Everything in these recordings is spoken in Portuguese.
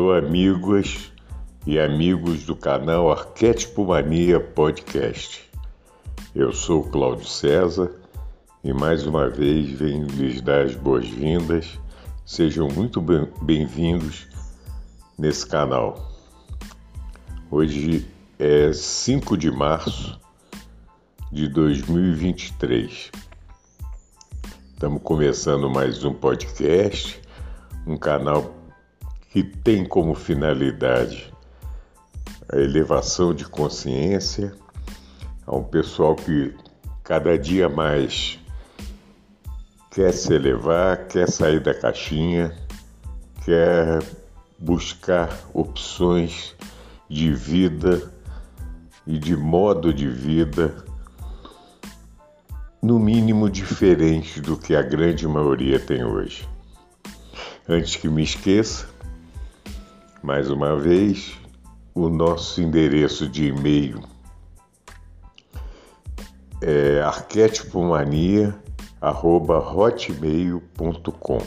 Alô, amigas e amigos do canal Arquétipo Mania Podcast. Eu sou Cláudio César e mais uma vez venho lhes dar as boas-vindas. Sejam muito bem-vindos nesse canal. Hoje é 5 de março de 2023. Estamos começando mais um podcast, um canal que tem como finalidade a elevação de consciência a um pessoal que cada dia mais quer se elevar, quer sair da caixinha, quer buscar opções de vida e de modo de vida no mínimo diferente do que a grande maioria tem hoje. Antes que me esqueça, mais uma vez, o nosso endereço de e-mail é arquetipomania@hotmail.com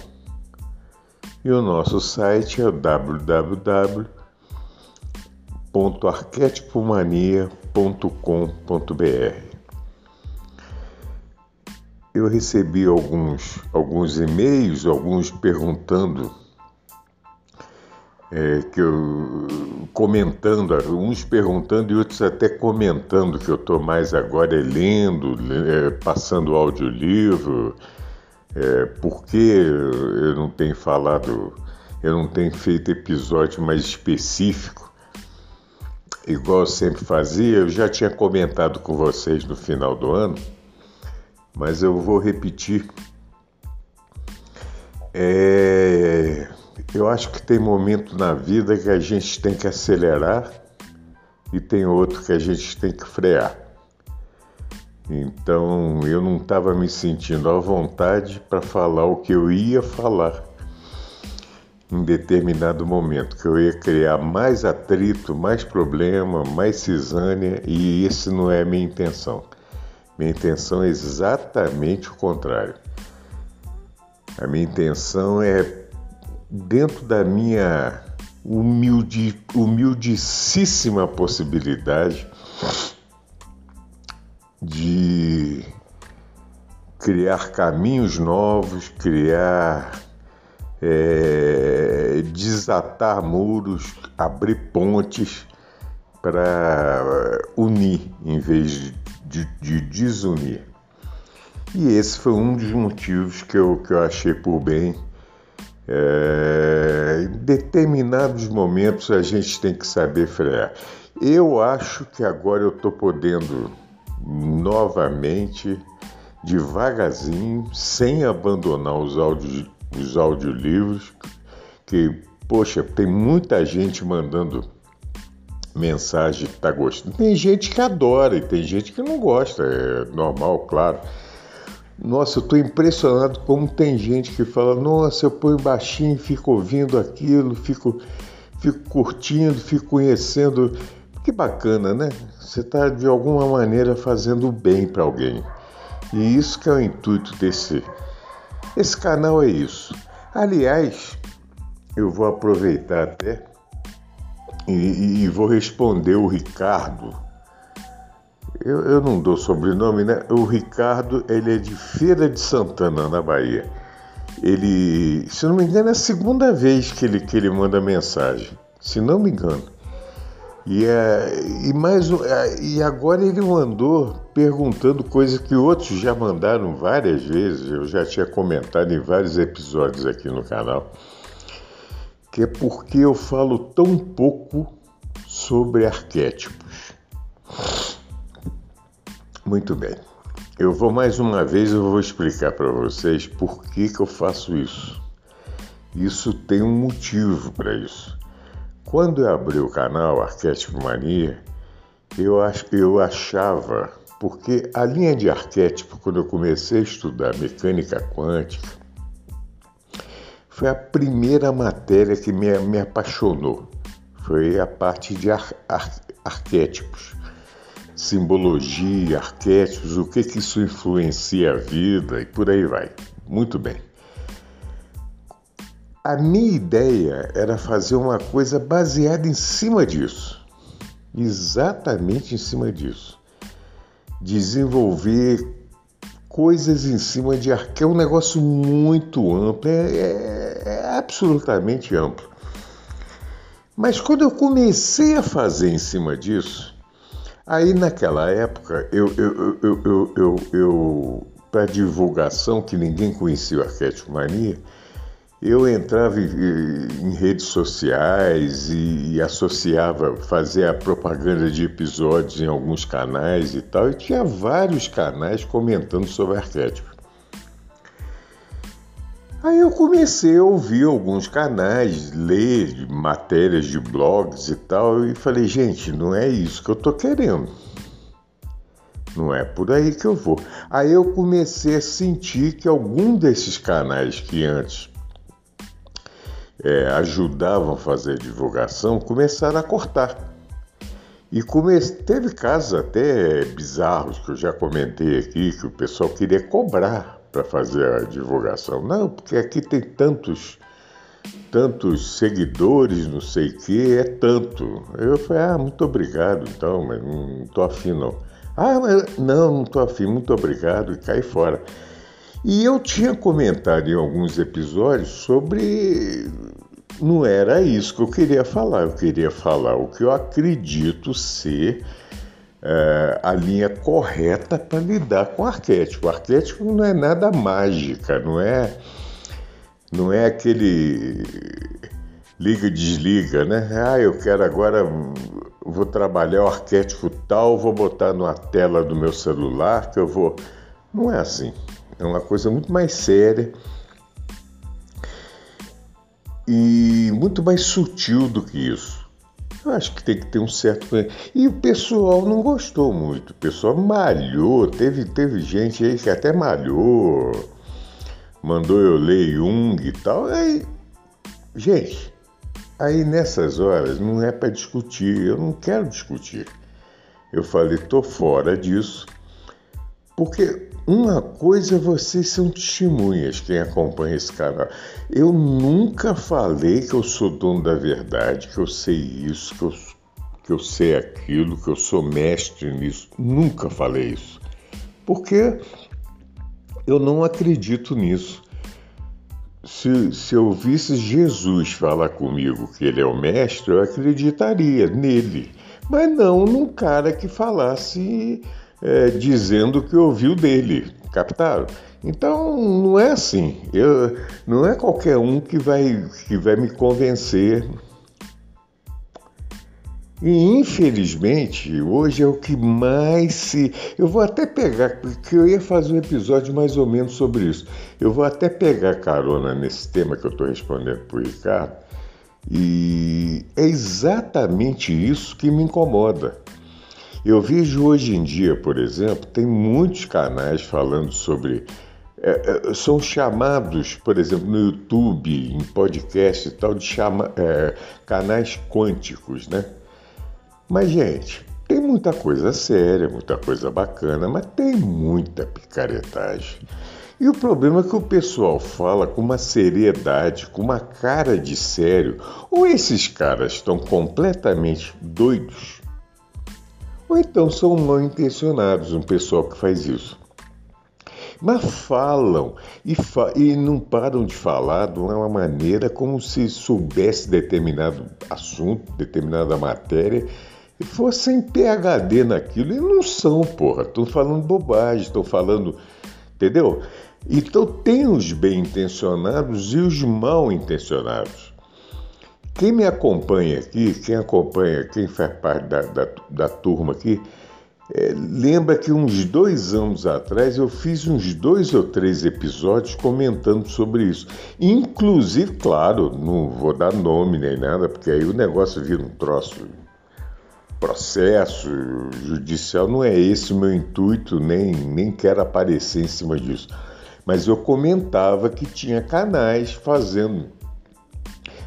e o nosso site é www.arquetipomania.com.br. Eu recebi alguns, alguns e-mails, alguns perguntando é, que eu comentando, uns perguntando e outros até comentando que eu estou mais agora lendo, é, passando audiolivro, é, porque eu não tenho falado, eu não tenho feito episódio mais específico, igual eu sempre fazia, eu já tinha comentado com vocês no final do ano, mas eu vou repetir. É, eu acho que tem momento na vida que a gente tem que acelerar e tem outro que a gente tem que frear. Então eu não estava me sentindo à vontade para falar o que eu ia falar em determinado momento, que eu ia criar mais atrito, mais problema, mais cisânia, e esse não é a minha intenção. Minha intenção é exatamente o contrário. A minha intenção é dentro da minha humilde, humildicíssima possibilidade de criar caminhos novos, criar, é, desatar muros, abrir pontes para unir em vez de, de, desunir. E esse foi um dos motivos que eu, que eu achei por bem é, em determinados momentos a gente tem que saber frear. Eu acho que agora eu estou podendo novamente, devagarzinho, sem abandonar os, audio, os audiolivros, que, poxa, tem muita gente mandando mensagem que está gostando. Tem gente que adora e tem gente que não gosta, é normal, claro. Nossa, eu estou impressionado como tem gente que fala: Nossa, eu ponho baixinho, fico ouvindo aquilo, fico, fico curtindo, fico conhecendo. Que bacana, né? Você está de alguma maneira fazendo bem para alguém. E isso que é o intuito desse. Esse canal é isso. Aliás, eu vou aproveitar até e, e vou responder o Ricardo eu, eu não dou sobrenome, né? O Ricardo, ele é de Feira de Santana, na Bahia. Ele, se não me engano, é a segunda vez que ele, que ele manda mensagem, se não me engano. E, é, e, mais, é, e agora ele mandou perguntando coisas que outros já mandaram várias vezes, eu já tinha comentado em vários episódios aqui no canal, que é porque eu falo tão pouco sobre arquétipos. Muito bem. Eu vou mais uma vez, eu vou explicar para vocês por que, que eu faço isso. Isso tem um motivo para isso. quando eu abri o canal Arquétipo Mania, eu, ach, eu achava, porque a linha de arquétipo, quando eu comecei a estudar mecânica quântica, foi a primeira matéria que me, me apaixonou. Foi a parte de ar, ar, arquétipos, simbologia, arquétipos, o que, que isso influencia a vida e por aí vai. Muito bem. A minha ideia era fazer uma coisa baseada em cima disso, exatamente em cima disso. Desenvolver coisas em cima de que é um negócio muito amplo, é, é, é absolutamente amplo. Mas quando eu comecei a fazer em cima disso, aí naquela época eu, eu, eu, eu, eu, para divulgação que ninguém conhecia o Arquétipo Mania, eu entrava em redes sociais e, associava, fazia a propaganda de episódios em alguns canais e tal, e tinha vários canais comentando sobre arquétipo. Aí eu comecei a ouvir alguns canais, ler matérias de blogs e tal, e falei, gente, não é isso que eu tô querendo. Não é por aí que eu vou. Aí eu comecei a sentir que algum desses canais que antes é, ajudavam a fazer divulgação começaram a cortar. E come... teve casos até bizarros que eu já comentei aqui, que o pessoal queria cobrar para fazer a divulgação. Não, porque aqui tem tantos tantos seguidores, não sei o que, é tanto. Eu falei, ah, muito obrigado então, mas não estou afim não. Ah, mas não, não estou afim, muito obrigado, e cai fora. E eu tinha comentado em alguns episódios sobre. Não era isso que eu queria falar, eu queria falar o que eu acredito ser é, a linha correta para lidar com o arquétipo. O arquétipo não é nada mágica, não é, não é aquele liga e desliga, né? Ah, eu quero agora, vou trabalhar o arquétipo tal, vou botar numa tela do meu celular que eu vou. Não é assim. É uma coisa muito mais séria e muito mais sutil do que isso. Eu acho que tem que ter um certo. E o pessoal não gostou muito. O pessoal malhou. Teve, teve gente aí que até malhou, mandou eu ler Jung e tal. Aí, gente, aí nessas horas não é para discutir. Eu não quero discutir. Eu falei, tô fora disso, porque uma coisa, vocês são testemunhas, quem acompanha esse canal. Eu nunca falei que eu sou dono da verdade, que eu sei isso, que eu, que eu sei aquilo, que eu sou mestre nisso. Nunca falei isso. Porque eu não acredito nisso. Se, se eu visse Jesus falar comigo que ele é o mestre, eu acreditaria nele. Mas não num cara que falasse é, dizendo que ouviu dele, captaram? Então não é assim. Eu, não é qualquer um que vai, que vai me convencer. E infelizmente hoje é o que mais se. Eu vou até pegar, porque eu ia fazer um episódio mais ou menos sobre isso. Eu vou até pegar carona nesse tema que eu estou respondendo para o Ricardo. E é exatamente isso que me incomoda. Eu vejo hoje em dia, por exemplo, tem muitos canais falando sobre. É, é, são chamados, por exemplo, no YouTube, em podcast e tal, de chama, é, canais quânticos, né? Mas, gente, tem muita coisa séria, muita coisa bacana, mas tem muita picaretagem. E o problema é que o pessoal fala com uma seriedade, com uma cara de sério, ou esses caras estão completamente doidos, ou então são mal intencionados, um pessoal que faz isso. Mas falam e, fa e não param de falar de uma maneira como se soubesse determinado assunto, determinada matéria, e fossem PHD naquilo. E não são, porra. Estão falando bobagem, estão falando. Entendeu? Então tem os bem intencionados e os mal intencionados. Quem me acompanha aqui, quem acompanha, quem faz parte da, da, da turma aqui, É, lembra que uns dois anos atrás eu fiz uns dois ou três episódios comentando sobre isso. Inclusive, claro, não vou dar nome nem nada, porque aí o negócio vira um troço. Processo judicial não é esse o meu intuito, nem, nem quero aparecer em cima disso. Mas eu comentava que tinha canais fazendo.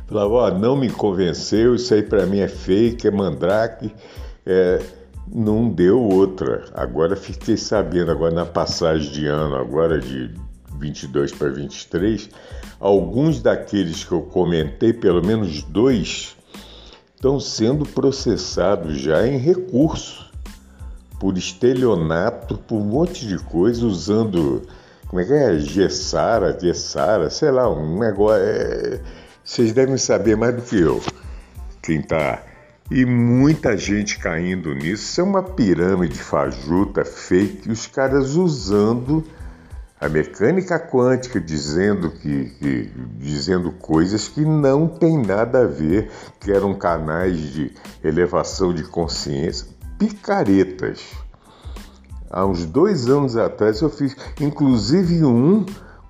Falava, ó, oh, não me convenceu, isso aí para mim é fake, é mandrake. É, não deu outra. Agora fiquei sabendo, agora na passagem de ano, agora de 22 para 23, alguns daqueles que eu comentei, pelo menos dois, estão sendo processados já em recurso por estelionato, por um monte de coisa, usando, como é que é? Gessara, Gessara, sei lá, um negócio. É... Vocês devem saber mais do que eu, quem está e muita gente caindo nisso. Isso é uma pirâmide fajuta, fake, os caras usando a mecânica quântica, dizendo que, que, dizendo coisas que não tem nada a ver, que eram canais de elevação de consciência, picaretas. Há uns dois anos atrás eu fiz, inclusive um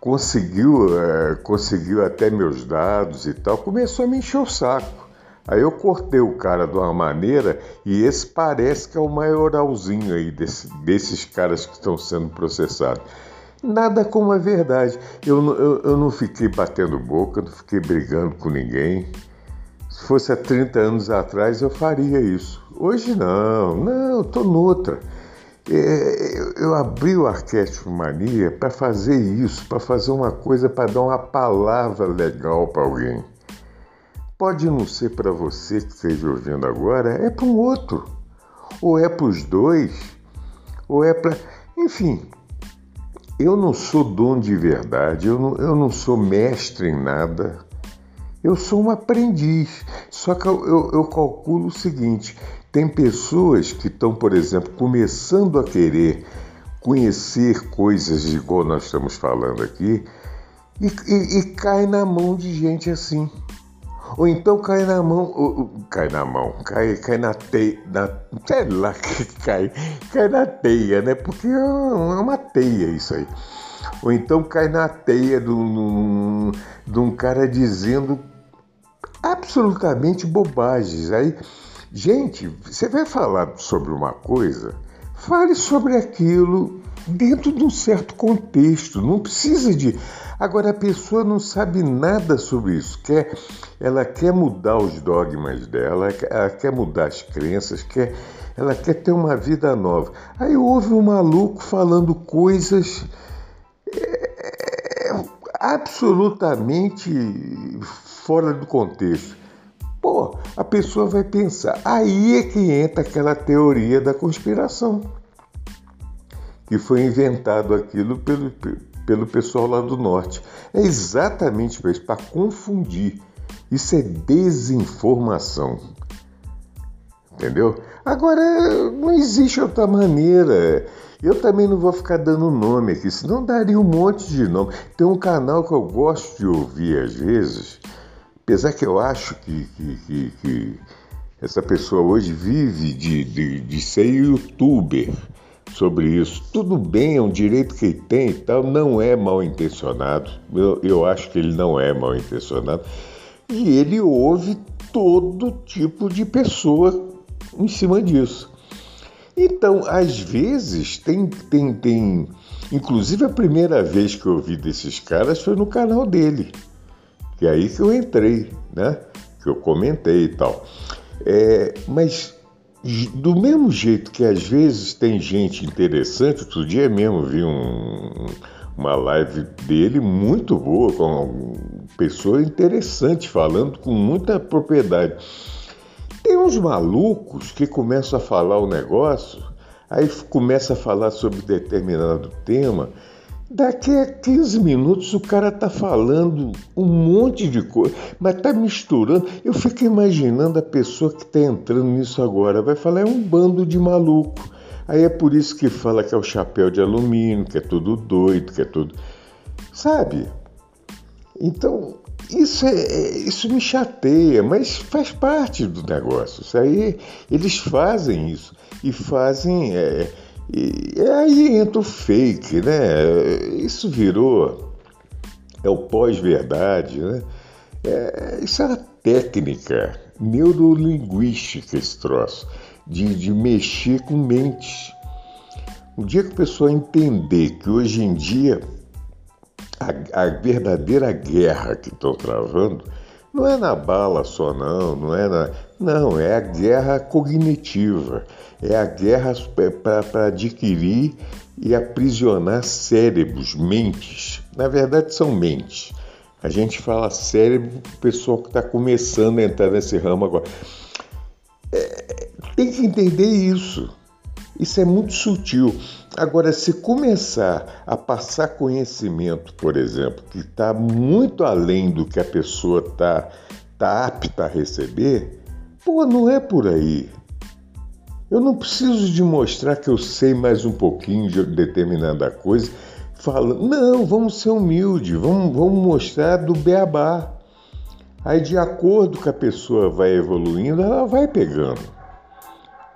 conseguiu, é, conseguiu até meus dados e tal, começou a me encher o saco. Aí eu cortei o cara de uma maneira e esse parece que é o maioralzinho aí desse, desses caras que estão sendo processados. Nada como a verdade. Eu, eu, eu não fiquei batendo boca, não fiquei brigando com ninguém. Se fosse há 30 anos atrás, eu faria isso. Hoje não, não, estou noutra. É, eu, abri o Arquétipo Mania para fazer isso, para fazer uma coisa, para dar uma palavra legal para alguém. Pode não ser para você que esteja ouvindo agora, é para um outro. Ou é para os dois, ou é para. Enfim, eu não sou dono de verdade, eu não, eu não sou mestre em nada. Eu sou um aprendiz. Só que eu, eu, eu calculo o seguinte: tem pessoas que estão, por exemplo, começando a querer conhecer coisas igual nós estamos falando aqui e, e, e cai na mão de gente assim. Ou então cai na mão, ou, cai na mão, cai, cai na teia, na, sei lá que cai, cai na teia, né? Porque é uma teia isso aí. Ou então cai na teia de um, de um cara dizendo absolutamente bobagens. Aí, gente, você vai falar sobre uma coisa, fale sobre aquilo dentro de um certo contexto. Não precisa de Agora a pessoa não sabe nada sobre isso, quer, ela quer mudar os dogmas dela, ela quer mudar as crenças, quer, ela quer ter uma vida nova. Aí houve um maluco falando coisas é, absolutamente fora do contexto. Pô, a pessoa vai pensar. Aí é que entra aquela teoria da conspiração, que foi inventado aquilo pelo, pelo pessoal lá do norte. É exatamente para isso, para confundir. Isso é desinformação. Entendeu? Agora, não existe outra maneira. Eu também não vou ficar dando nome aqui, senão daria um monte de nome. Tem um canal que eu gosto de ouvir às vezes, apesar que eu acho que, que, que, que essa pessoa hoje vive de, de, de ser youtuber sobre isso. Tudo bem, é um direito que ele tem e tal, não é mal intencionado. Eu, eu acho que ele não é mal intencionado. E ele ouve todo tipo de pessoa em cima disso. Então, às vezes, tem, tem, tem. Inclusive, a primeira vez que eu ouvi desses caras foi no canal dele. Que é aí que eu entrei, né? Que eu comentei e tal. É, mas do mesmo jeito que às vezes tem gente interessante, outro dia mesmo vi um, uma live dele muito boa, com uma pessoa interessante, falando com muita propriedade. Tem uns malucos que começam a falar o negócio, aí começa a falar sobre determinado tema Daqui a 15 minutos o cara tá falando um monte de coisa, mas tá misturando. Eu fico imaginando a pessoa que tá entrando nisso agora. Vai falar, é um bando de maluco. Aí é por isso que fala que é o chapéu de alumínio, que é tudo doido, que é tudo. Sabe? Então, isso, é, é, isso me chateia, mas faz parte do negócio. Isso aí, eles fazem isso. E fazem. É, e aí entra o fake, né? Isso virou. É o pós-verdade, né? É, isso era técnica, neurolinguística, esse troço, de, de mexer com mentes. O dia que a pessoa entender que hoje em dia a, a verdadeira guerra que estão travando não é na bala só, não, não é na. Não, é a guerra cognitiva, é a guerra para adquirir e aprisionar cérebros, mentes. Na verdade, são mentes. A gente fala cérebro para o pessoal que está começando a entrar nesse ramo agora. É, tem que entender isso. Isso é muito sutil. Agora, se começar a passar conhecimento, por exemplo, que está muito além do que a pessoa está tá apta a receber, pô, não é por aí. Eu não preciso de mostrar que eu sei mais um pouquinho de determinada coisa. Fala, não, vamos ser humildes, vamos, vamos mostrar do beabá. Aí, de acordo com a pessoa vai evoluindo, ela vai pegando.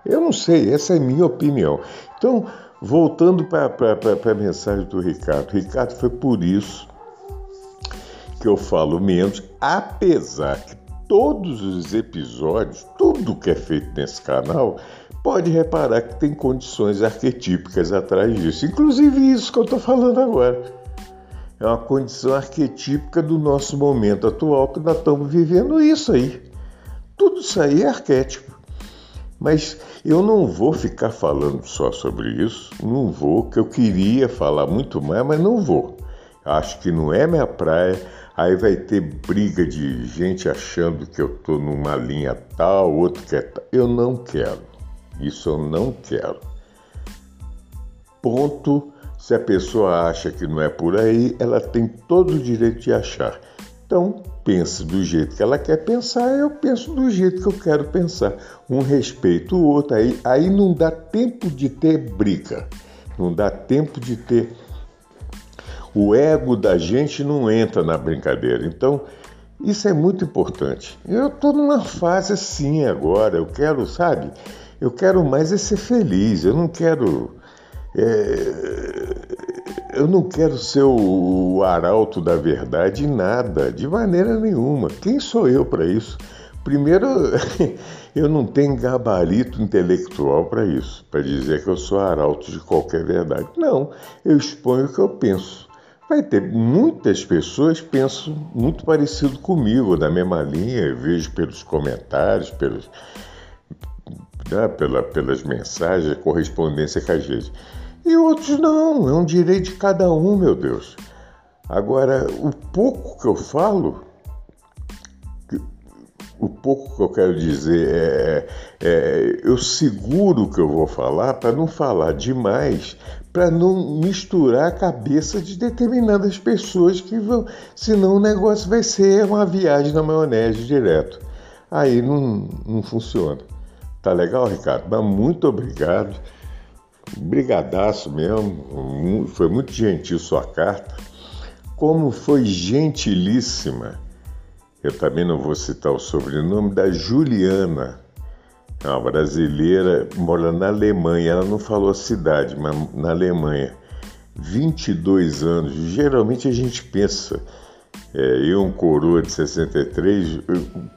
Eu não sei, essa é a minha opinião. Então, voltando para a mensagem do Ricardo. Ricardo, foi por isso que eu falo menos, apesar que todos os episódios, tudo que é feito nesse canal, pode reparar que tem condições arquetípicas atrás disso. Inclusive isso que eu estou falando agora. É uma condição arquetípica do nosso momento atual que nós estamos vivendo isso aí. Tudo isso aí é arquétipo. Mas eu não vou ficar falando só sobre isso, não vou, que eu queria falar muito mais, mas não vou. Acho que não é minha praia. Aí vai ter briga de gente achando que eu estou numa linha tal, outro quer tal. Eu não quero. Isso eu não quero. Ponto. Se a pessoa acha que não é por aí, ela tem todo o direito de achar. Então, pense do jeito que ela quer pensar, eu penso do jeito que eu quero pensar. Um respeito o outro, aí, aí não dá tempo de ter briga, não dá tempo de ter. O ego da gente não entra na brincadeira. Então, isso é muito importante. Eu estou numa fase assim agora, eu quero, sabe? Eu quero mais é ser feliz, eu não quero. É, eu não quero ser o arauto da verdade em nada, de maneira nenhuma. Quem sou eu para isso? Primeiro, eu não tenho gabarito intelectual para isso, para dizer que eu sou arauto de qualquer verdade. Não, eu exponho o que eu penso. Vai ter muitas pessoas pensam muito parecido comigo, na mesma linha, eu vejo pelos comentários, pelos, né, pela, pelas mensagens, correspondência com a gente. E outros não, é um direito de cada um, meu Deus. Agora, o pouco que eu falo, o pouco que eu quero dizer é, é eu seguro que eu vou falar para não falar demais, para não misturar a cabeça de determinadas pessoas que vão, senão o negócio vai ser uma viagem na maionese direto. Aí não, não funciona. Tá legal, Ricardo? Mas muito obrigado. Brigadaço mesmo, foi muito gentil sua carta. Como foi gentilíssima, eu também não vou citar o sobrenome, da Juliana, é uma brasileira, mora na Alemanha. Ela não falou a cidade, mas na Alemanha. 22 anos. Geralmente a gente pensa, é, eu, um coroa de 63,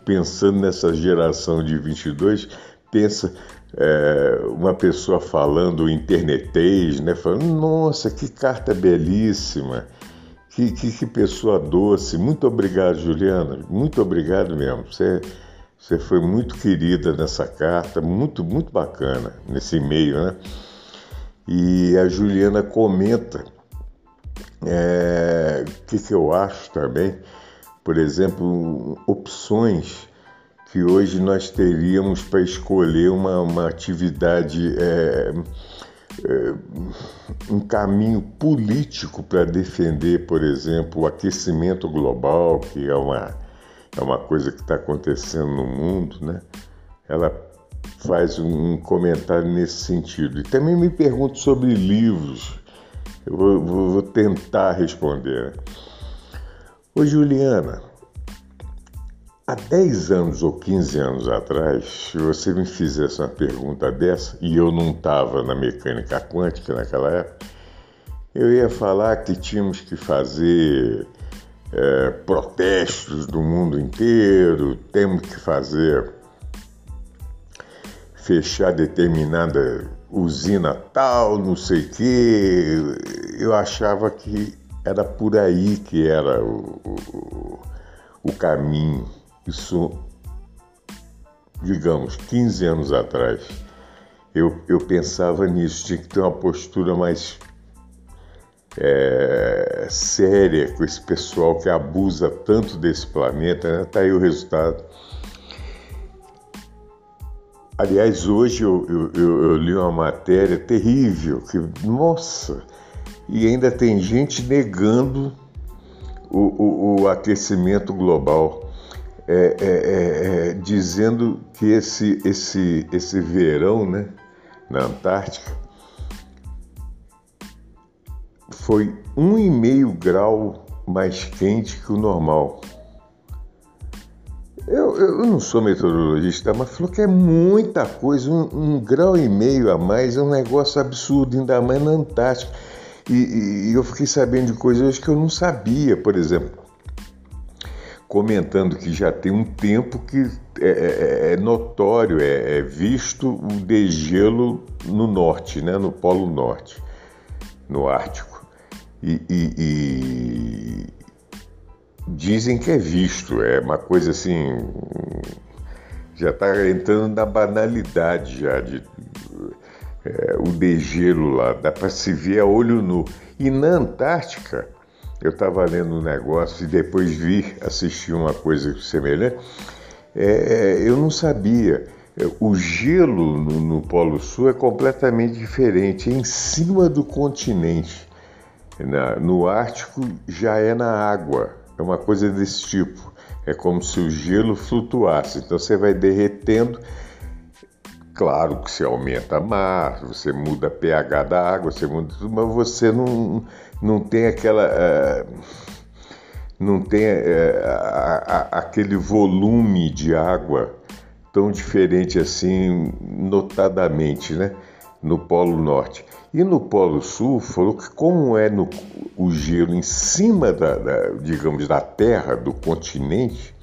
pensando nessa geração de 22, pensa é, uma pessoa falando internetês, né? Falando, nossa, que carta belíssima, que, que, que, pessoa doce. Muito obrigado, Juliana, muito obrigado mesmo. Você, você foi muito querida nessa carta, muito, muito bacana nesse e-mail, né? E a Juliana comenta é, o que, que eu acho também, por exemplo, opções que hoje nós teríamos para escolher uma, uma atividade, é, é, um caminho político para defender, por exemplo, o aquecimento global, que é uma, é uma coisa que está acontecendo no mundo, né? Ela faz um comentário nesse sentido. E também me pergunto sobre livros. Eu vou, vou tentar responder. Ô Juliana, Há 10 anos ou 15 anos atrás, se você me fizesse uma pergunta dessa, e eu não estava na mecânica quântica naquela época, eu ia falar que tínhamos que fazer é, protestos do mundo inteiro, temos que fazer fechar determinada usina tal, não sei o quê. Eu achava que era por aí que era o, o, o caminho. Isso, digamos, 15 anos atrás, eu, eu pensava nisso, tinha que ter uma postura mais é, séria com esse pessoal que abusa tanto desse planeta, né? Tá aí o resultado. Aliás, hoje eu, eu, eu, li uma matéria terrível, que, nossa, e ainda tem gente negando o, o, o aquecimento global é, é, é, é, dizendo que esse, esse, esse verão né, na Antártica foi um e meio grau mais quente que o normal. Eu, eu não sou meteorologista, mas falou que é muita coisa, um, um, grau e meio a mais é um negócio absurdo, ainda mais na Antártica. E, e, e eu fiquei sabendo de coisas que eu não sabia, por exemplo comentando que já tem um tempo que é, é, é, é notório, é, é, visto o degelo no norte, né, no Polo Norte, no Ártico. E, e, e dizem que é visto, é uma coisa assim, já está entrando na banalidade já de é, o degelo lá, dá para se ver a olho nu. E na Antártica eu estava lendo um negócio e depois vi assistir uma coisa semelhante. É, é, eu não sabia. O gelo no, no, Polo Sul é completamente diferente, é em cima do continente. No Ártico já é na água, é uma coisa desse tipo. É como se o gelo flutuasse. Então você vai derretendo. Claro que você aumenta a mar, você muda a pH da água, você muda tudo, mas você não, não tem aquela. É, não tem é, a, a, aquele volume de água tão diferente assim, notadamente, né? No Polo Norte. E no Polo Sul, falou que como é no, o gelo em cima da, da, digamos, da Terra, do continente,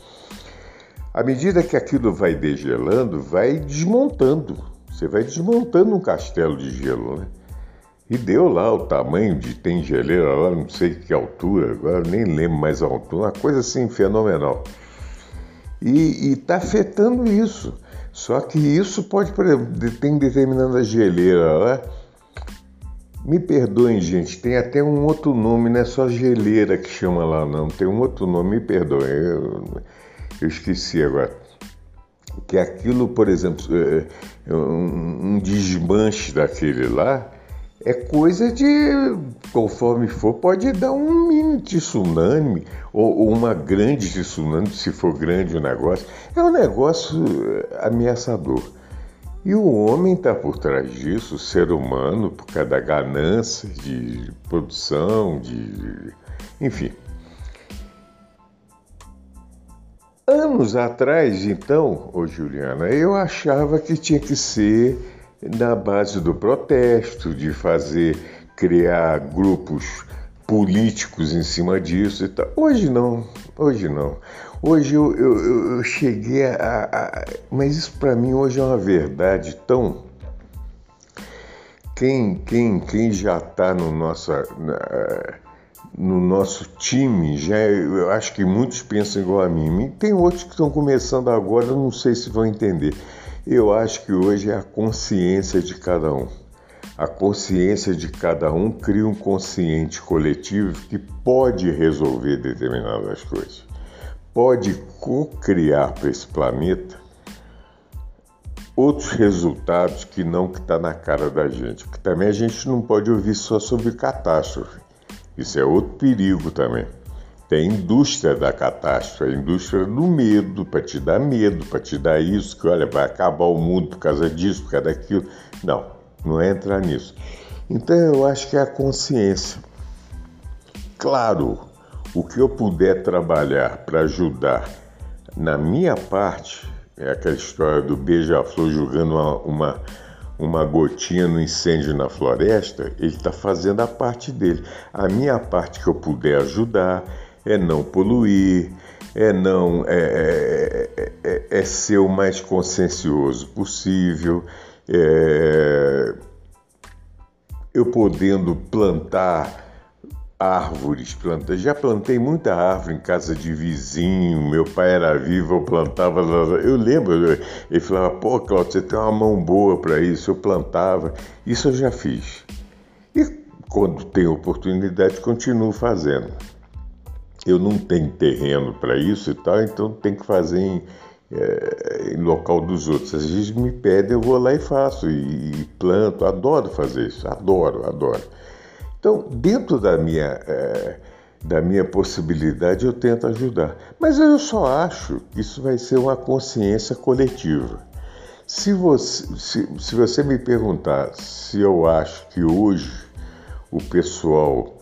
à medida que aquilo vai degelando, vai desmontando. Você vai desmontando um castelo de gelo, né? E deu lá o tamanho de tem geleira lá, não sei que altura, agora nem lembro mais a altura, uma coisa assim fenomenal. E está afetando isso. Só que isso pode, por exemplo, tem determinada geleira lá. Me perdoem, gente, tem até um outro nome, não é só geleira que chama lá, não. Tem um outro nome, me perdoem, eu, eu esqueci agora. Que aquilo, por exemplo, é, é um, um desmanche daquele lá, é coisa de, conforme for, pode dar um mini tsunami ou, ou uma grande tsunami, se for grande o negócio. É um negócio ameaçador. E o homem está por trás disso, o ser humano, por causa da ganância de produção, de. enfim. Anos atrás, então, ô Juliana, eu achava que tinha que ser na base do protesto, de fazer, criar grupos políticos em cima disso e tal. Hoje não, hoje não. Hoje eu, eu, eu cheguei a, a, Mas isso para mim hoje é uma verdade tão. Quem, quem, quem já está no, nossa, no nosso time, já, eu acho que muitos pensam igual a mim. Tem outros que estão começando agora, não sei se vão entender. Eu acho que hoje é a consciência de cada um. A consciência de cada um cria um consciente coletivo que pode resolver determinadas coisas, pode co-criar para esse planeta outros resultados que não que está na cara da gente. Porque também a gente não pode ouvir só sobre catástrofe. Isso é outro perigo também. Tem a indústria da catástrofe, a indústria do medo, para te dar medo, para te dar isso, que olha, vai acabar o mundo por causa disso, por causa daquilo. Não, não entrar nisso. Então eu acho que é a consciência. Claro, o que eu puder trabalhar para ajudar Na minha parte, é aquela história do beija-flor jogando uma, uma, uma gotinha no incêndio na floresta, ele está fazendo a parte dele. A minha parte que eu puder ajudar é não poluir, é não é, é, é, é ser o mais consciencioso possível, é, eu podendo plantar árvores, planta. Já plantei muita árvore em casa de vizinho, meu pai era vivo, eu plantava. Eu lembro, ele falava, pô, Cláudio, você tem uma mão boa para isso, eu plantava. Isso eu já fiz. E quando tenho oportunidade, continuo fazendo. Eu não tenho terreno para isso e tal, então tem que fazer em, é, em local dos outros. Às vezes me pedem, eu vou lá e faço, e, e planto, adoro fazer isso, adoro, adoro. Então, dentro da minha, é, da minha possibilidade, eu tento ajudar. Mas eu só acho que isso vai ser uma consciência coletiva. Se você, se, se você me perguntar se eu acho que hoje o pessoal,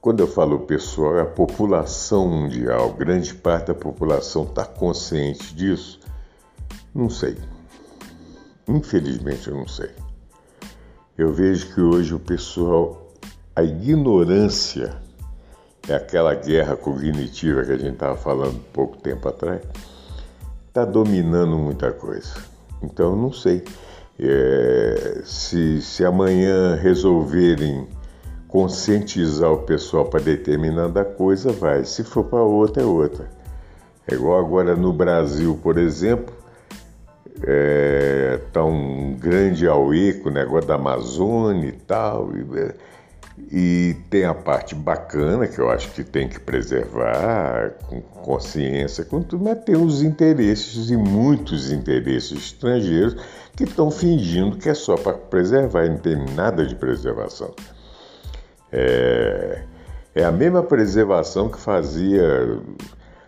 quando eu falo pessoal, é a população mundial, grande parte da população está consciente disso, não sei. Infelizmente eu não sei. Eu vejo que hoje o pessoal, a ignorância, é aquela guerra cognitiva que a gente estava falando pouco tempo atrás, está dominando muita coisa. Então, não sei. É, se, se amanhã resolverem conscientizar o pessoal para determinada coisa, vai. Se for para outra, é outra. É igual agora no Brasil, por exemplo, é, tá um grande auê com o negócio da Amazônia e tal. E, e tem a parte bacana que eu acho que tem que preservar com consciência, com tudo, mas tem os interesses e muitos interesses estrangeiros que estão fingindo que é só para preservar e não tem nada de preservação. É, é a mesma preservação que fazia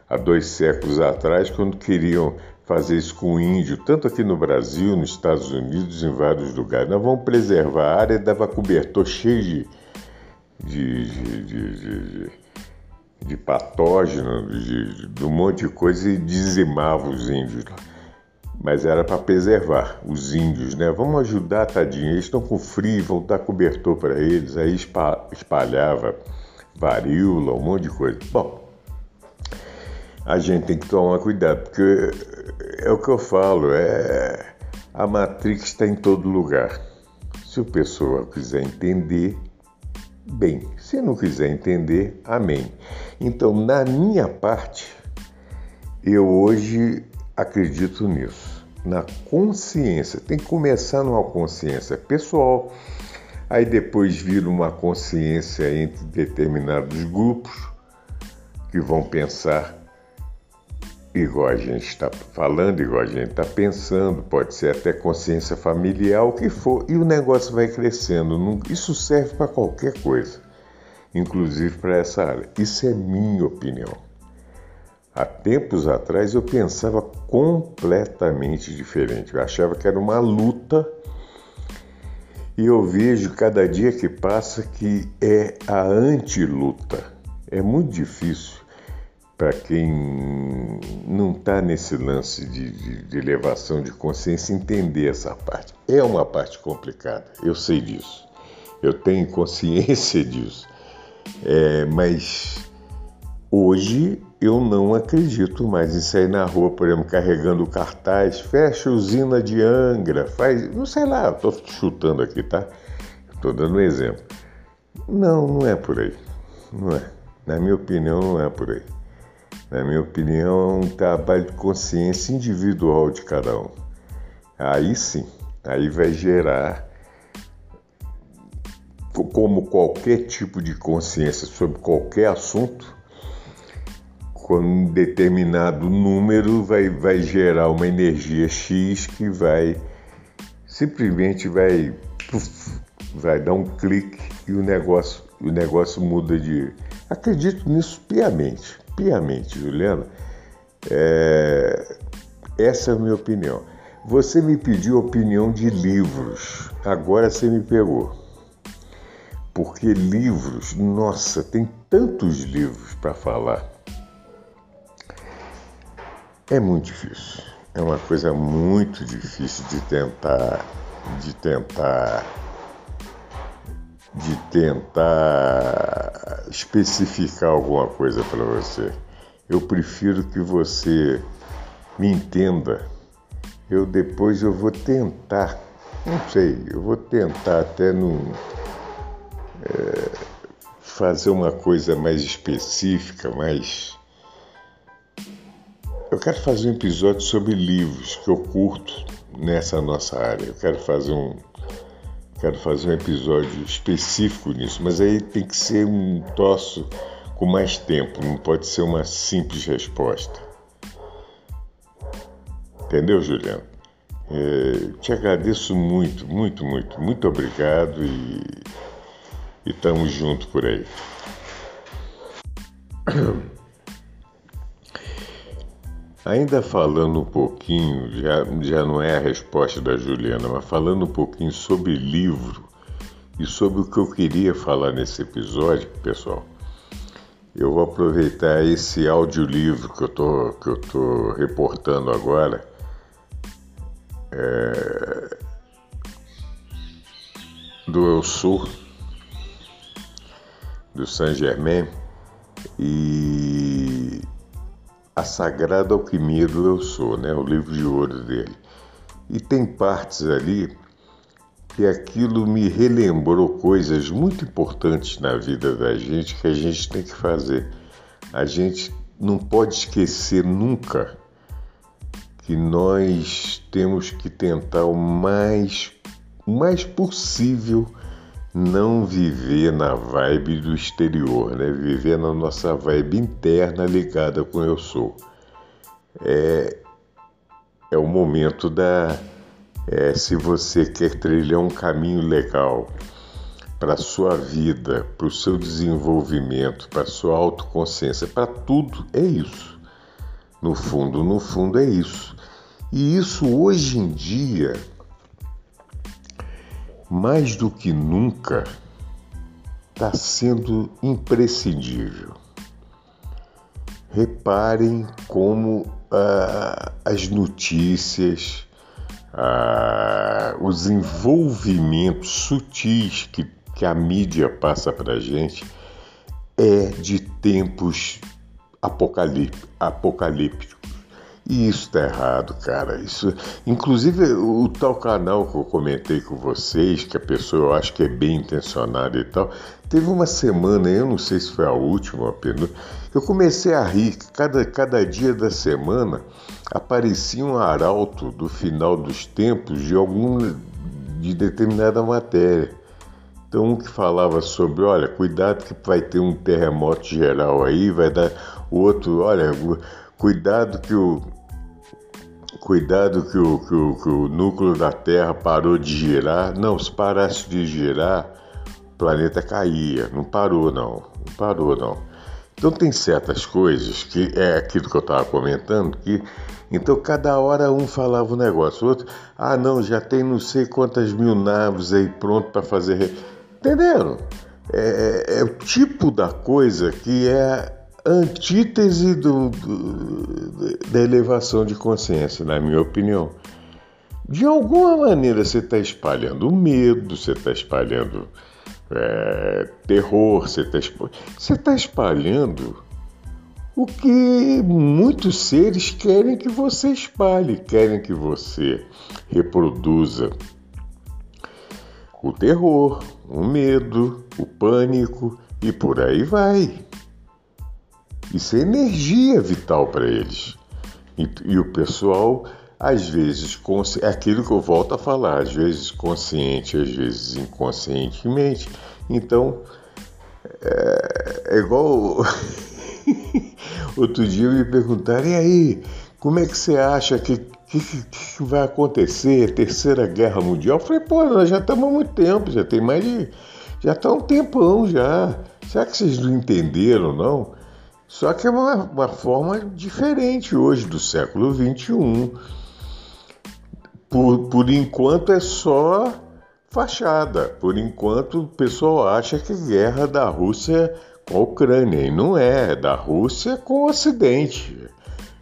há dois séculos atrás, quando queriam fazer isso com o índio, tanto aqui no Brasil, nos Estados Unidos, em vários lugares. Nós vamos preservar a área, dava cobertor cheio de, de, de, de, patógeno, de, de, um monte de coisa e dizimava os índios. Mas era para preservar os índios, né? Vamos ajudar, tadinho. Eles estão com frio, vão dar cobertor para eles. Aí espalhava varíola, um monte de coisa. Bom, a gente tem que tomar cuidado, porque é o que eu falo, é a Matrix está em todo lugar. Se o pessoa quiser entender, bem. Se não quiser entender, amém. Então, na minha parte, eu hoje acredito nisso, na consciência. Tem que começar numa consciência pessoal, aí depois vira uma consciência entre determinados grupos que vão pensar igual a gente está falando, igual a gente está pensando, pode ser até consciência familiar, o que for, e o negócio vai crescendo. Isso serve para qualquer coisa, inclusive para essa área. Isso é minha opinião. Há tempos atrás eu pensava completamente diferente. Eu achava que era uma luta e eu vejo cada dia que passa que é a antiluta. É muito difícil para quem não está nesse lance de, de, de, elevação de consciência entender essa parte. É uma parte complicada, eu sei disso, eu tenho consciência disso, é, mas hoje eu não acredito mais em sair na rua, por exemplo, carregando cartaz, fecha usina de Angra, faz, não sei lá, estou chutando aqui, tá? Estou dando um exemplo. Não, não é por aí, não é. Na minha opinião, não é por aí na minha opinião, é um trabalho de consciência individual de cada um. Aí sim, aí vai gerar, como qualquer tipo de consciência sobre qualquer assunto, com um determinado número vai, vai gerar uma energia X que vai simplesmente vai, vai dar um clique e o negócio, o negócio muda de. Acredito nisso piamente piamente, Juliana. É... Essa é a minha opinião. Você me pediu opinião de livros, agora você me pegou. Porque livros, nossa, tem tantos livros para falar. É muito difícil. É uma coisa muito difícil de tentar, de tentar, de tentar especificar alguma coisa para você. Eu prefiro que você me entenda. Eu depois eu vou tentar, não sei, eu vou tentar até no é, fazer uma coisa mais específica, mais eu quero fazer um episódio sobre livros que eu curto nessa nossa área. Eu quero fazer um quero fazer um episódio específico nisso, mas aí tem que ser um troço com mais tempo, não pode ser uma simples resposta. Entendeu, Juliano? É, te agradeço muito, muito, muito, muito obrigado e estamos juntos por aí. Ainda falando um pouquinho, já, já não é a resposta da Juliana, mas falando um pouquinho sobre livro e sobre o que eu queria falar nesse episódio, pessoal, eu vou aproveitar esse audiolivro que eu tô, que eu reportando agora. É, do Eu Sou, do Saint Germain, e a Sagrada Alquimia do Eu Sou, né? o livro de ouro dele. E tem partes ali que aquilo me relembrou coisas muito importantes na vida da gente que a gente tem que fazer. A gente não pode esquecer nunca que nós temos que tentar o mais, o mais possível não viver na vibe do exterior, né? Viver na nossa vibe interna ligada com eu sou. É, é o momento da. É, se você quer trilhar um caminho legal para sua vida, para o seu desenvolvimento, para a sua autoconsciência, para tudo, é isso. No fundo, no fundo, é isso. E isso hoje em dia mais do que nunca, está sendo imprescindível. Reparem como ah, as notícias, ah, os envolvimentos sutis que, que a mídia passa para a gente é de tempos apocalípticos. E isso está errado, cara. Isso, inclusive o tal canal que eu comentei com vocês, que a pessoa eu acho que é bem intencionada e tal, teve uma semana, eu não sei se foi a última apenas, eu comecei a rir. Cada, cada dia da semana aparecia um arauto do final dos tempos de algum de determinada matéria. Então um que falava sobre, olha, cuidado que vai ter um terremoto geral aí, vai dar o outro, olha, cuidado que o cuidado que o, que, o, que o núcleo da Terra parou de girar. Não, se parasse de girar, o planeta caía. Não parou, não. Não parou, não. Então tem certas coisas que é aquilo que eu estava comentando, que então cada hora um falava um negócio, o outro, ah não, já tem não sei quantas mil naves aí pronto para fazer. Entenderam? É, é, é, o tipo da coisa que é antítese do, do, da elevação de consciência, na minha opinião. De alguma maneira você está espalhando medo, você está espalhando é, terror, você está tá espalhando o que muitos seres querem que você espalhe, querem que você reproduza o terror, o medo, o pânico e por aí vai. Isso é energia vital para eles. E, e, o pessoal, às vezes, é aquilo que eu volto a falar, às vezes consciente, às vezes inconscientemente. Então, é, é igual. Outro dia me perguntaram, e aí, como é que você acha que, que, que vai acontecer? Terceira Guerra Mundial? Eu falei, pô, nós já estamos há muito tempo, já tem mais de. Já está um tempão já. Será que vocês não entenderam, não? Só que é uma, uma forma diferente hoje do século XXI. Por, por enquanto é só fachada. Por enquanto o pessoal acha que guerra da Rússia com a Ucrânia. E não é, é da Rússia com o Ocidente.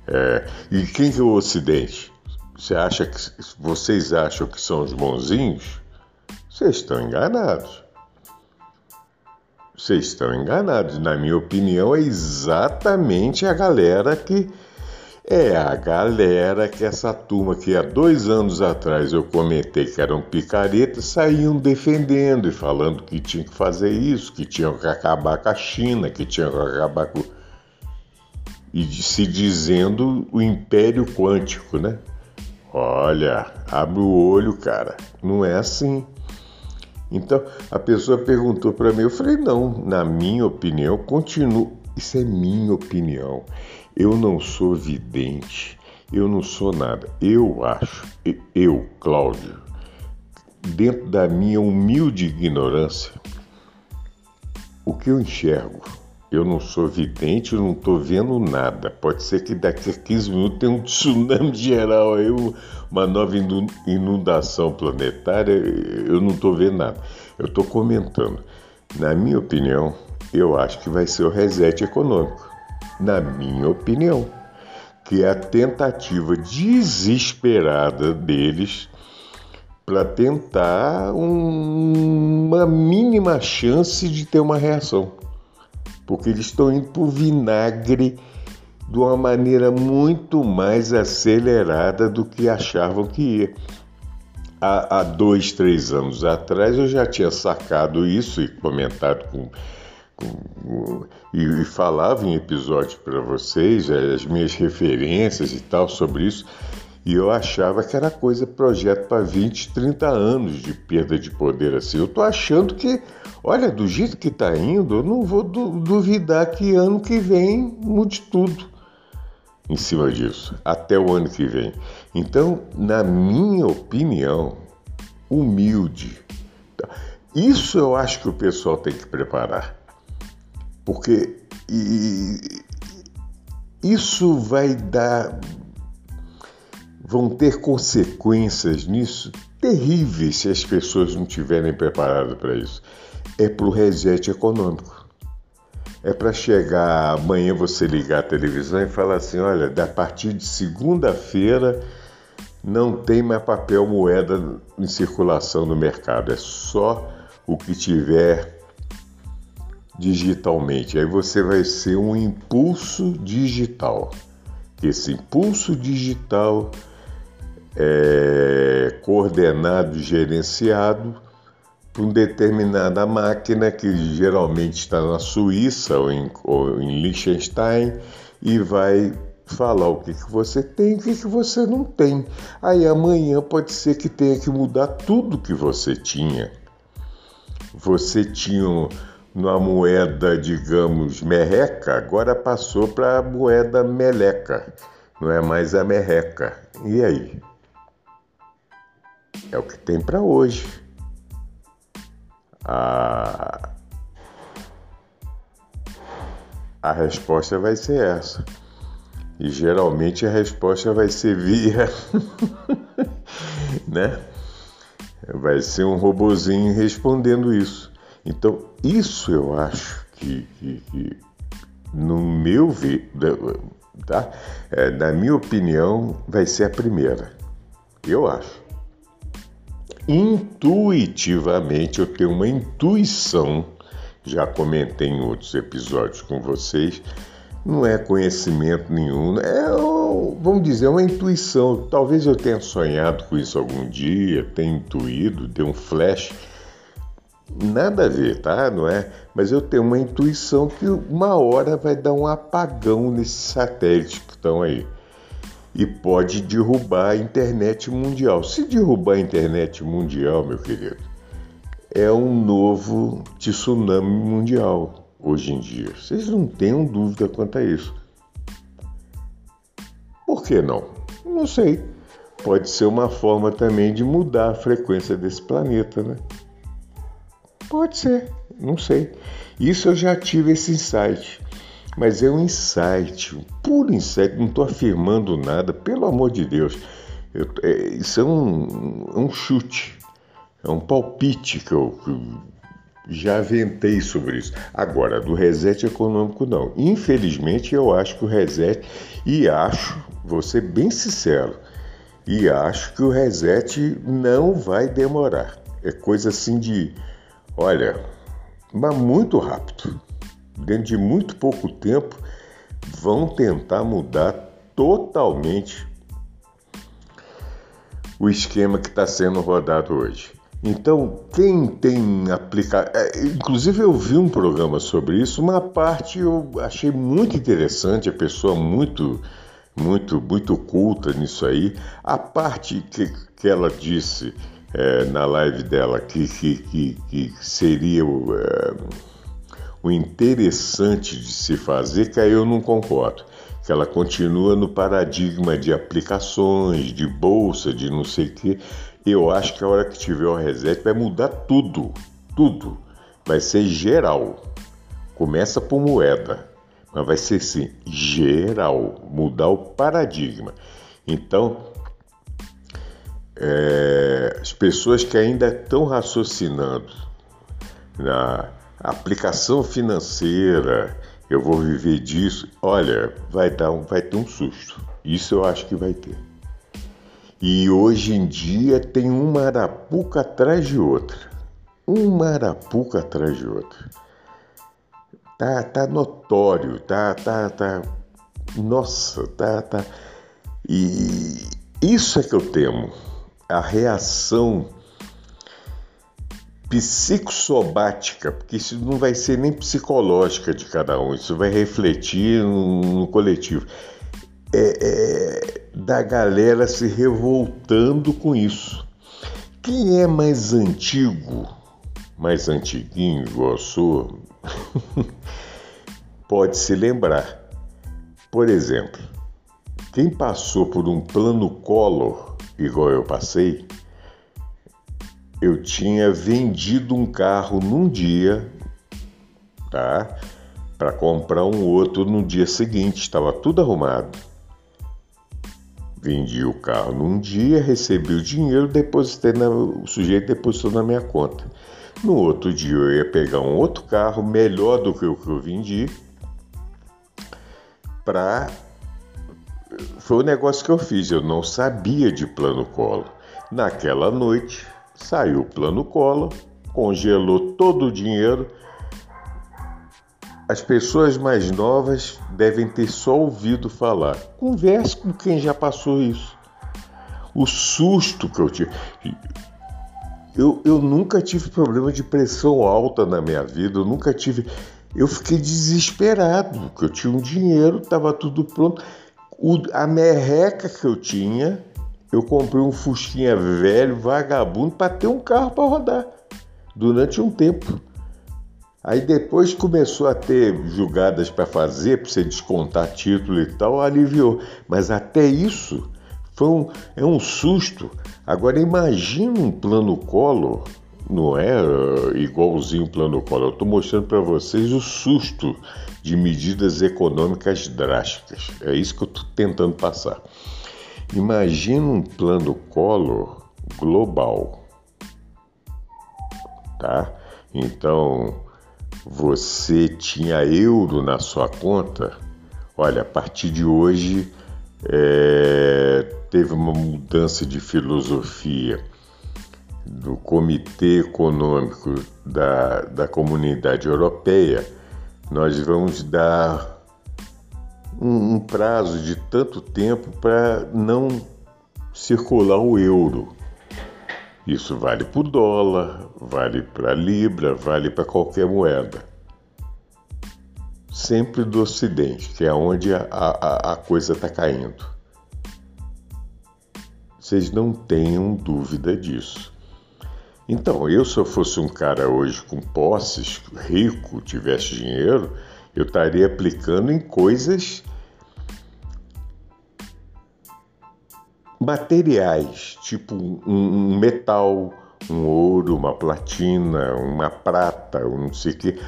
É, e quem que é o Ocidente? Você acha que vocês acham que são os bonzinhos? Vocês estão enganados. Vocês estão enganados. Na minha opinião, é exatamente a galera que é a galera que essa turma que há dois anos atrás eu comentei que eram picaretas saíam defendendo e falando que tinha que fazer isso, que tinham que acabar com a China, que tinham que acabar com. e se dizendo o império quântico, né? Olha, abre o olho, cara. Não é assim. Então a pessoa perguntou para mim, eu falei não, na minha opinião, continuo. Isso é minha opinião. Eu não sou vidente, eu não sou nada. Eu acho, eu, Cláudio, dentro da minha humilde ignorância, o que eu enxergo, eu não sou vidente, eu não estou vendo nada. Pode ser que daqui a 15 minutos tenha um tsunami geral aí, uma nova inundação planetária, eu não estou vendo nada. Eu estou comentando. Na minha opinião, eu acho que vai ser o reset econômico na minha opinião, que é a tentativa desesperada deles para tentar um, uma mínima chance de ter uma reação. Porque eles estão indo para o vinagre de uma maneira muito mais acelerada do que achavam que ia. Há, há dois, três anos atrás eu já tinha sacado isso e comentado com e, falava em episódios para vocês as minhas referências e tal sobre isso. E eu achava que era coisa, projeto para 20, 30 anos de perda de poder assim. Eu estou achando que, olha, do jeito que está indo, eu não vou du duvidar que ano que vem mude tudo em cima disso, até o ano que vem. Então, na minha opinião, humilde, isso eu acho que o pessoal tem que preparar porque e, isso vai dar. Vão ter consequências nisso terríveis se as pessoas não estiverem preparadas para isso. É para o reset econômico. É para chegar amanhã você ligar a televisão e falar assim: olha, a partir de segunda-feira não tem mais papel moeda em circulação no mercado, é só o que tiver digitalmente. Aí você vai ser um impulso digital. Esse impulso digital é coordenado gerenciado por uma determinada máquina que geralmente está na Suíça ou em, ou em Liechtenstein e vai falar o que, que você tem e o que, que você não tem. Aí amanhã pode ser que tenha que mudar tudo que você tinha. Você tinha numa moeda, digamos, merreca, agora passou para a moeda meleca, não é mais a merreca. E aí? É o que tem para hoje. A... a resposta vai ser essa. E geralmente a resposta vai ser via, né? Vai ser um robozinho respondendo isso. Então, isso eu acho que, que, que no meu ver, tá? É, na minha opinião, vai ser a primeira. Eu acho. Intuitivamente, eu tenho uma intuição, já comentei em outros episódios com vocês, não é conhecimento nenhum, é, vamos dizer, uma intuição. Talvez eu tenha sonhado com isso algum dia, tenha intuído, deu um flash Nada a ver, tá? Não é? Mas eu tenho uma intuição que uma hora vai dar um apagão nesses satélites que estão aí. E pode derrubar a internet mundial. Se derrubar a internet mundial, meu querido, é um novo tsunami mundial hoje em dia. Vocês não tenham dúvida quanto a isso. Por que não? Não sei. Pode ser uma forma também de mudar a frequência desse planeta, né? Pode ser, não sei. Isso eu já tive esse insight. Mas é um insight, um puro insight, não estou afirmando nada, pelo amor de Deus. Eu, é, isso é um, é um chute, é um palpite que eu, que já ventei sobre isso. Agora, do reset econômico, não. Infelizmente, eu acho que o reset, e acho, vou ser bem sincero, e acho que o reset não vai demorar. É coisa assim de, olha, mas muito rápido. Dentro de muito pouco tempo, vão tentar mudar totalmente o esquema que está sendo rodado hoje. Então, quem tem aplicado. É, inclusive, eu vi um programa sobre isso, uma parte eu achei muito interessante, a pessoa muito, muito, muito culta nisso aí. A parte que, que ela disse é, na live dela que, que, que, que seria é, o interessante de se fazer, que aí eu não concordo que ela continua no paradigma de aplicações, de bolsa, de não sei o quê. Eu acho que a hora que tiver o reset vai mudar tudo, tudo. Vai ser geral. Começa por moeda, mas vai ser sim, geral, mudar o paradigma. Então, é, as pessoas que ainda estão raciocinando na aplicação financeira, eu vou viver disso. Olha, vai dar um, vai ter um susto. Isso eu acho que vai ter. E hoje em dia tem uma arapuca atrás de outra. Uma arapuca atrás de outra. Tá, tá notório, tá, tá, tá. Nossa, tá, tá. E isso é que eu temo. A reação psicossomática, porque isso não vai ser nem psicológica de cada um, isso vai refletir no, no coletivo. É, é, da galera se revoltando com isso. Quem é mais antigo, mais antiguinho, igual eu sou, pode se lembrar. Por exemplo, quem passou por um plano Collor, igual eu passei, eu tinha vendido um carro num dia, tá? Para comprar um outro no dia seguinte, estava tudo arrumado. Vendi o carro num dia, recebi o dinheiro, depositei na, o sujeito depositou na minha conta. No outro dia eu ia pegar um outro carro melhor do que o que eu vendi para foi o negócio que eu fiz, eu não sabia de plano colo. Naquela noite, Saiu o plano Collor, congelou todo o dinheiro. As pessoas mais novas devem ter só ouvido falar. Converse com quem já passou isso. O susto que eu tive. Eu, eu nunca tive problema de pressão alta na minha vida, eu nunca tive. Eu fiquei desesperado, porque eu tinha um dinheiro, estava tudo pronto. O, a merreca que eu tinha eu comprei um Fusquinha velho, vagabundo, para ter um carro para rodar durante um tempo. Aí depois começou a ter julgadas para fazer, para você descontar título e tal, aliviou. Mas até isso foi um, é um susto. Agora imagina um plano Collor, não é uh, igualzinho plano Collor. Eu estou mostrando para vocês o susto de medidas econômicas drásticas. É isso que eu estou tentando passar. Imagina um plano Collor global, tá? Então, você tinha euro na sua conta, olha, a partir de hoje é, teve uma mudança de filosofia do Comitê Econômico da, da Comunidade Europeia. Nós vamos dar um, um prazo de tanto tempo para não circular o euro. Isso vale para o dólar, vale para a libra, vale para qualquer moeda. Sempre do Ocidente, que é onde a, a, a coisa está caindo. Vocês não tenham dúvida disso. Então, eu se eu fosse um cara hoje com posses, rico, tivesse dinheiro, eu estaria aplicando em coisas materiais, tipo um, metal, um ouro, uma platina, uma prata, um não sei o que,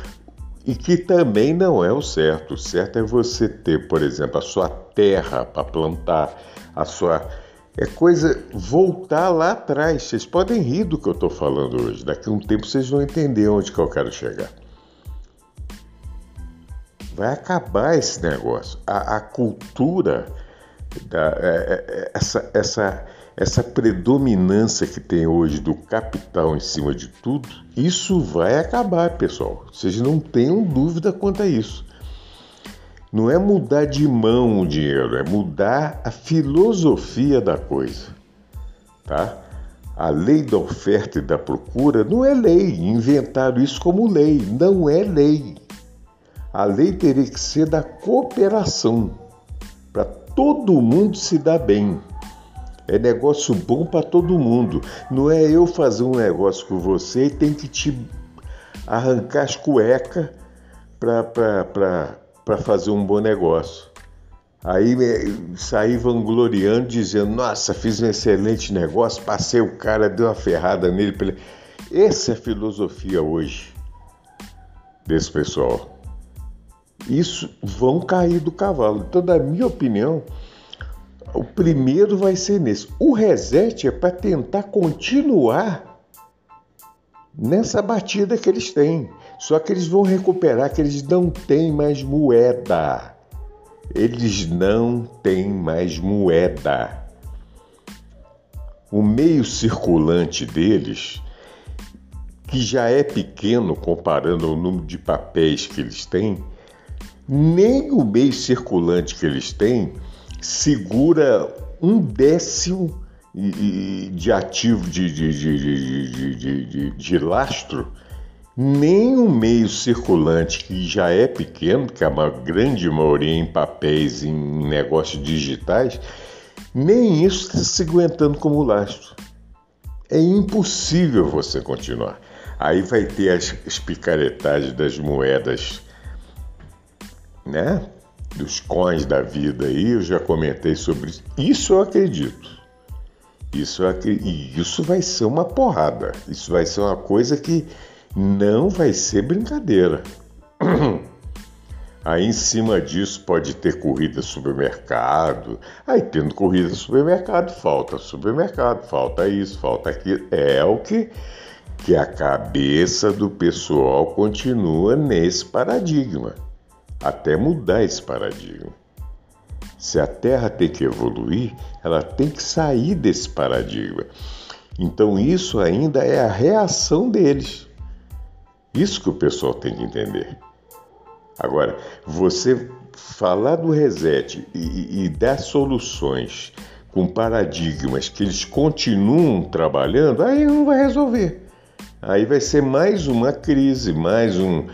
e que também não é o certo. O certo é você ter, por exemplo, a sua terra para plantar, a sua É coisa voltar lá atrás. Vocês podem rir do que eu estou falando hoje. Daqui a um tempo vocês vão entender onde que eu quero chegar. Vai acabar esse negócio. A, a cultura, da, é, é, é essa, essa, essa predominância que tem hoje do capital em cima de tudo, isso vai acabar, pessoal. Vocês não tenham dúvida quanto a isso. Não é mudar de mão o dinheiro, é mudar a filosofia da coisa, tá? A lei da oferta e da procura não é lei, inventaram isso como lei, não é lei. A lei teria que ser da cooperação, para todo mundo se dar bem. É negócio bom para todo mundo. Não é eu fazer um negócio com você e tem que te arrancar as cuecas para fazer um bom negócio. Aí saí vangloriando, dizendo: Nossa, fiz um excelente negócio, passei o cara, deu uma ferrada nele. Essa é a filosofia hoje desse pessoal. Isso vão cair do cavalo. Então, na minha opinião, o primeiro vai ser nesse. O reset é para tentar continuar nessa batida que eles têm. Só que eles vão recuperar que eles não têm mais moeda. Eles não têm mais moeda. O meio circulante deles, que já é pequeno comparando o número de papéis que eles têm, nem o meio circulante que eles têm segura um décimo de ativo de, de, de, de, lastro nem o meio circulante, que já é pequeno, que é uma grande maioria em papéis, em negócios digitais, nem isso está se aguentando como lastro. É impossível você continuar. Aí vai ter as, as picaretagens das moedas, né? Dos coins da vida aí, eu já comentei sobre isso. Isso eu acredito. Isso, eu. E isso vai ser uma porrada. Isso vai ser uma coisa que não vai ser brincadeira. Aí em cima disso pode ter corrida supermercado. Aí tendo corrida supermercado, falta supermercado, falta isso, falta aquilo. É o que, que a cabeça do pessoal continua nesse paradigma. Até mudar esse paradigma. Se a Terra tem que evoluir, ela tem que sair desse paradigma. Então isso ainda é a reação deles. Isso que o pessoal tem que entender. Agora, você falar do reset e, e dar soluções com paradigmas que eles continuam trabalhando, aí não vai resolver. Aí vai ser mais uma crise, mais um,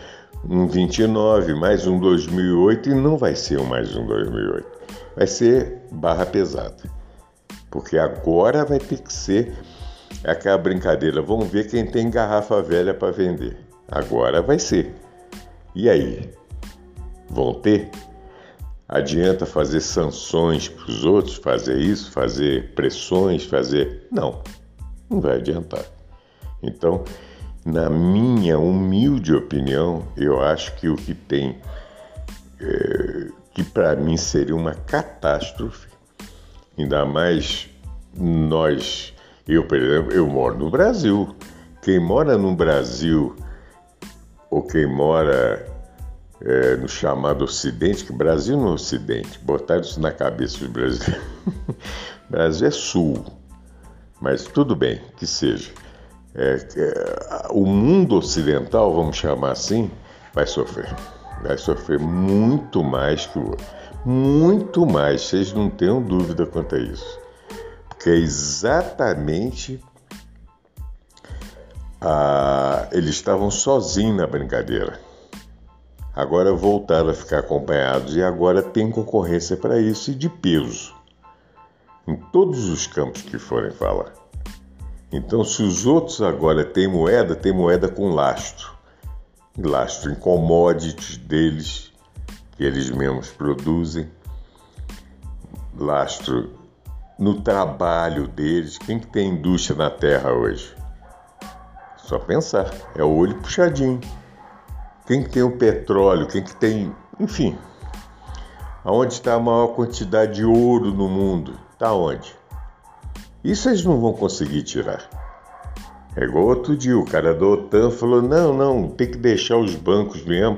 um 29, mais um 2008 e não vai ser mais um 2008. Vai ser barra pesada. Porque agora vai ter que ser aquela brincadeira. Vamos ver quem tem garrafa velha para vender. Agora vai ser. E aí? Vão ter? Adianta fazer sanções para os outros, fazer isso, fazer pressões, fazer. Não, não vai adiantar. Então, na minha humilde opinião, eu acho que o que tem, é, que para mim seria uma catástrofe, ainda mais nós, eu, por exemplo, eu moro no Brasil. Quem mora no Brasil ou quem mora é, no chamado Ocidente, que Brasil não é Ocidente, botaram isso na cabeça dos brasileiros. Brasil é Sul, mas tudo bem, que seja. É, é, o mundo ocidental, vamos chamar assim, vai sofrer. Vai sofrer muito mais que o outro. Muito mais, vocês não tenham dúvida quanto a isso. Porque é exatamente ah, eles estavam sozinhos na brincadeira. Agora voltaram a ficar acompanhados e agora tem concorrência para isso e de peso. Em todos os campos que forem falar. Então, se os outros agora têm moeda, tem moeda com lastro. Lastro em commodities deles, que eles mesmos produzem. Lastro no trabalho deles. Quem que tem indústria na Terra hoje? Só pensar, é o olho puxadinho. Quem que tem o petróleo, quem que tem, enfim. Aonde está a maior quantidade de ouro no mundo? Está onde? Isso eles não vão conseguir tirar. É igual outro dia, o cara da OTAN falou: não, não, tem que deixar os bancos mesmo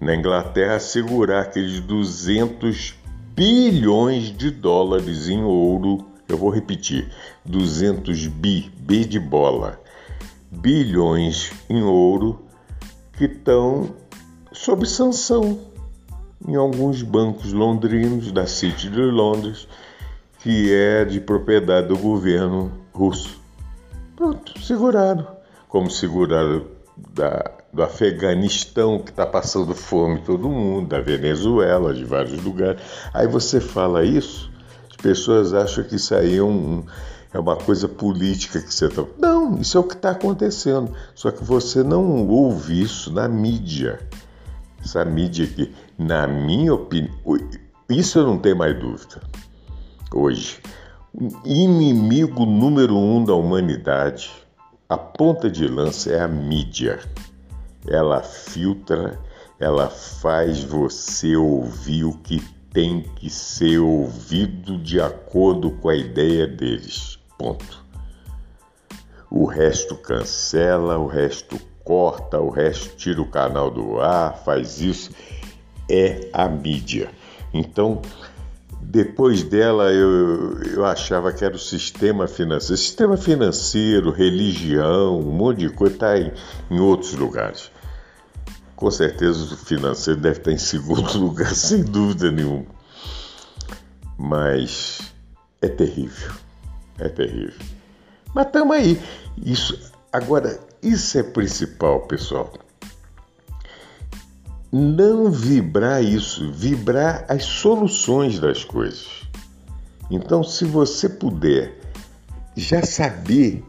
na Inglaterra segurar aqueles 200 bilhões de dólares em ouro. Eu vou repetir: 200 bi, B de bola, bilhões em ouro que estão sob sanção em alguns bancos londrinos da City de Londres, que é de propriedade do governo russo. Pronto, seguraram. Como seguraram da, do Afeganistão, que está passando fome todo mundo, da Venezuela, de vários lugares. Aí você fala isso, as pessoas acham que isso aí é, um, é uma coisa política que você está. Não, isso é o que está acontecendo. Só que você não ouve isso na mídia. Essa mídia aqui, na minha opinião, isso eu não tenho mais dúvida. Hoje, o inimigo número um da humanidade, a ponta de lança é a mídia. Ela filtra, ela faz você ouvir o que tem que ser ouvido de acordo com a ideia deles. Ponto. O resto cancela, o resto corta, o resto tira o canal do ar, faz isso. É a mídia. Então, depois dela, eu, eu achava que era o sistema financeiro. Sistema financeiro, religião, um monte de coisa está em, em outros lugares. Com certeza o financeiro deve estar em segundo lugar, sem dúvida nenhuma. Mas é terrível. É terrível. Mas estamos aí. Isso, agora, isso é principal, pessoal. Não vibrar isso, vibrar as soluções das coisas. Então, se você puder já saber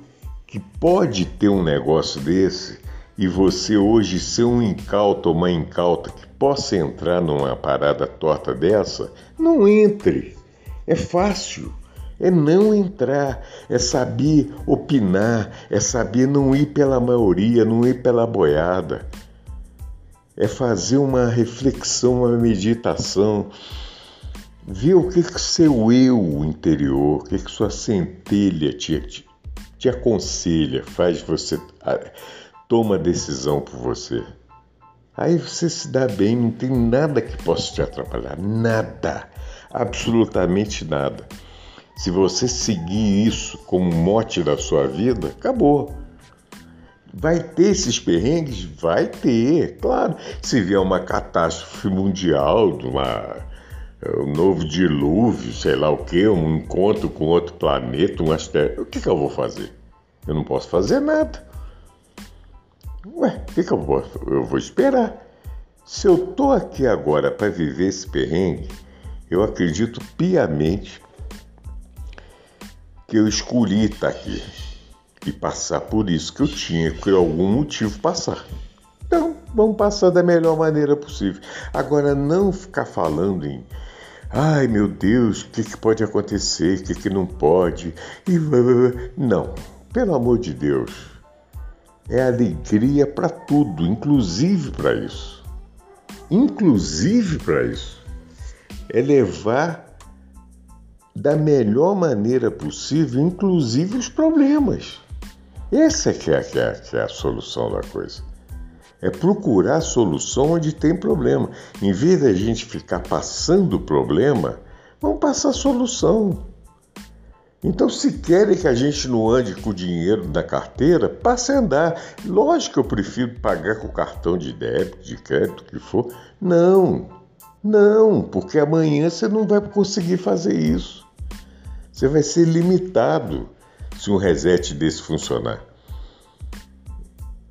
que pode ter um negócio desse e você hoje ser um incauto ou uma incauta que possa entrar numa parada torta dessa, não entre. É fácil é não entrar, é saber opinar, é saber não ir pela maioria, não ir pela boiada. É fazer uma reflexão, uma meditação, ver o que, que seu eu interior, o que, que sua centelha te, te, te aconselha, faz você. toma decisão por você. Aí você se dá bem, não tem nada que possa te atrapalhar, nada, absolutamente nada. Se você seguir isso como mote da sua vida, acabou. Vai ter esses perrengues? Vai ter, claro. Se vier uma catástrofe mundial, uma, um novo dilúvio, sei lá o que, um encontro com outro planeta, um asteroide, o que, que eu vou fazer? Eu não posso fazer nada. Ué, o que, que eu vou? Eu vou esperar. Se eu tô aqui agora para viver esse perrengue, eu acredito piamente que eu escolhi estar aqui e passar por isso que eu tinha que algum motivo passar. Então, vamos passar da melhor maneira possível. Agora, não ficar falando em ai meu Deus, o que, que pode acontecer, o que, que não pode. E... Não, pelo amor de Deus. É alegria para tudo, inclusive para isso. Inclusive para isso. É levar da melhor maneira possível, inclusive os problemas. Essa é que é, que é, que é a solução da coisa. É procurar solução onde tem problema. Em vez da gente ficar passando problema, vamos passar solução. Então, se querem que a gente não ande com o dinheiro na carteira, passe a andar. Lógico que eu prefiro pagar com cartão de débito, de crédito, o que for. Não, não, porque amanhã você não vai conseguir fazer isso. Você vai ser limitado se um reset desse funcionar.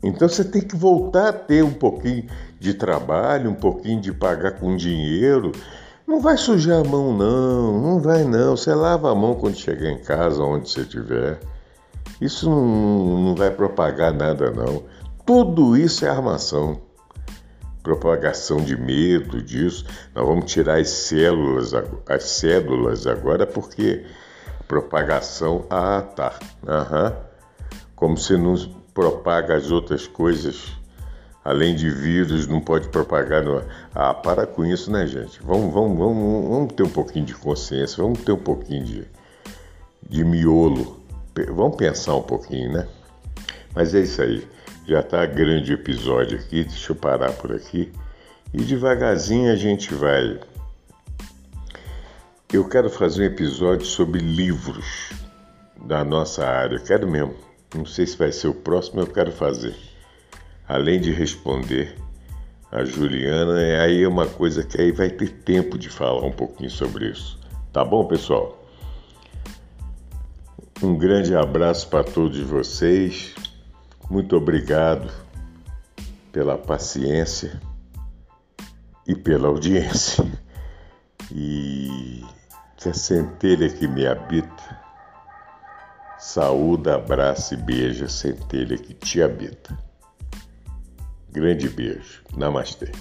Então você tem que voltar a ter um pouquinho de trabalho, um pouquinho de pagar com dinheiro. Não vai sujar a mão, não, não vai não. Você lava a mão quando chegar em casa, onde você estiver. Isso não, não vai propagar nada, não. Tudo isso é armação. Propagação de medo disso. Nós vamos tirar as células, as células agora, porque Propagação. Ah, tá. Como se não propaga as outras coisas. Além de vírus, não pode propagar. No... Ah, para com isso, né, gente? Vamos, vamos, vamos, vamos ter um pouquinho de consciência, vamos ter um pouquinho de, de miolo. Vamos pensar um pouquinho, né? Mas é isso aí. Já está grande episódio aqui. Deixa eu parar por aqui. E devagarzinho a gente vai. Eu quero fazer um episódio sobre livros da nossa área. Eu quero mesmo. Não sei se vai ser o próximo, eu quero fazer. Além de responder a Juliana, é aí uma coisa que aí vai ter tempo de falar um pouquinho sobre isso. Tá bom, pessoal? Um grande abraço para todos vocês. Muito obrigado pela paciência e pela audiência. E que a centelha que me habita, saúda, abraça e beija a centelha que te habita. Grande beijo. Namastê.